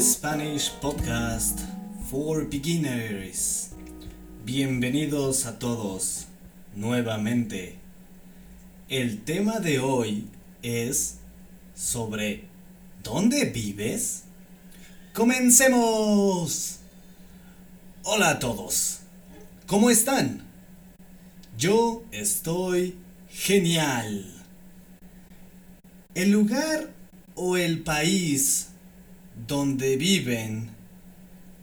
Spanish podcast for beginners. Bienvenidos a todos nuevamente. El tema de hoy es sobre ¿dónde vives? ¡Comencemos! Hola a todos. ¿Cómo están? Yo estoy genial. El lugar o el país donde viven,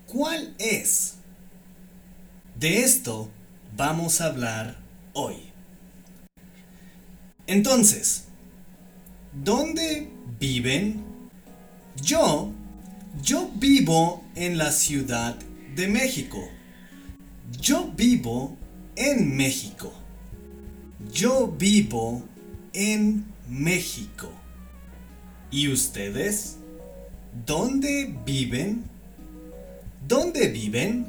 ¿cuál es? De esto vamos a hablar hoy. Entonces, ¿dónde viven? Yo, yo vivo en la Ciudad de México. Yo vivo en México. Yo vivo en México. ¿Y ustedes? ¿Dónde viven? ¿Dónde viven?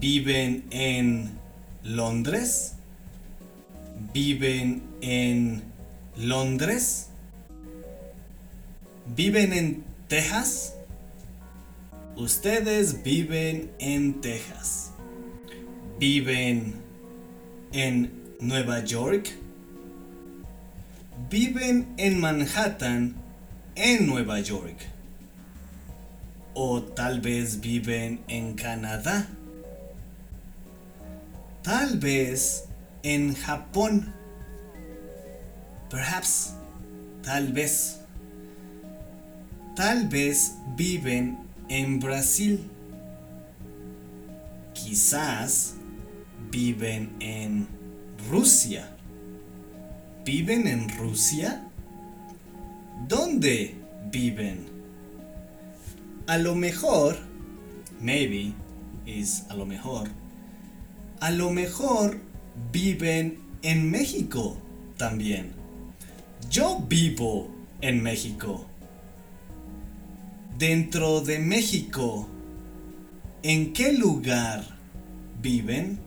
¿Viven en Londres? ¿Viven en Londres? ¿Viven en Texas? Ustedes viven en Texas. ¿Viven en Nueva York? ¿Viven en Manhattan en Nueva York. O tal vez viven en Canadá. Tal vez en Japón. Perhaps. Tal vez. Tal vez viven en Brasil. Quizás viven en Rusia. ¿Viven en Rusia? ¿Dónde viven? A lo mejor, maybe is a lo mejor, a lo mejor viven en México también. Yo vivo en México. Dentro de México, ¿en qué lugar viven?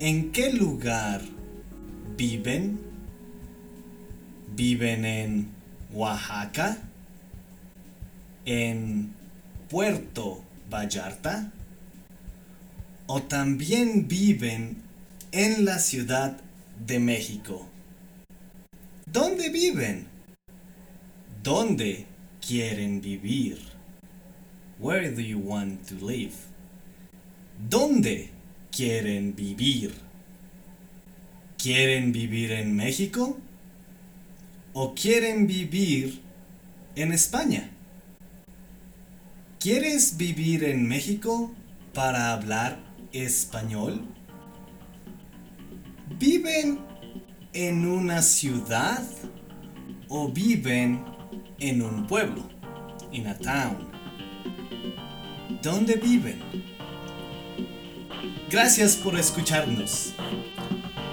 ¿En qué lugar viven? ¿Viven en Oaxaca, en Puerto Vallarta, o también viven en la Ciudad de México. ¿Dónde viven? ¿Dónde quieren vivir? Where do you want to live? ¿Dónde quieren vivir? ¿Quieren vivir en México? O quieren vivir en España. ¿Quieres vivir en México para hablar español? ¿Viven en una ciudad o viven en un pueblo? In a town. ¿Dónde viven? Gracias por escucharnos.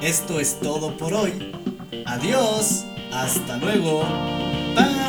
Esto es todo por hoy. Adiós. Hasta luego. Bye.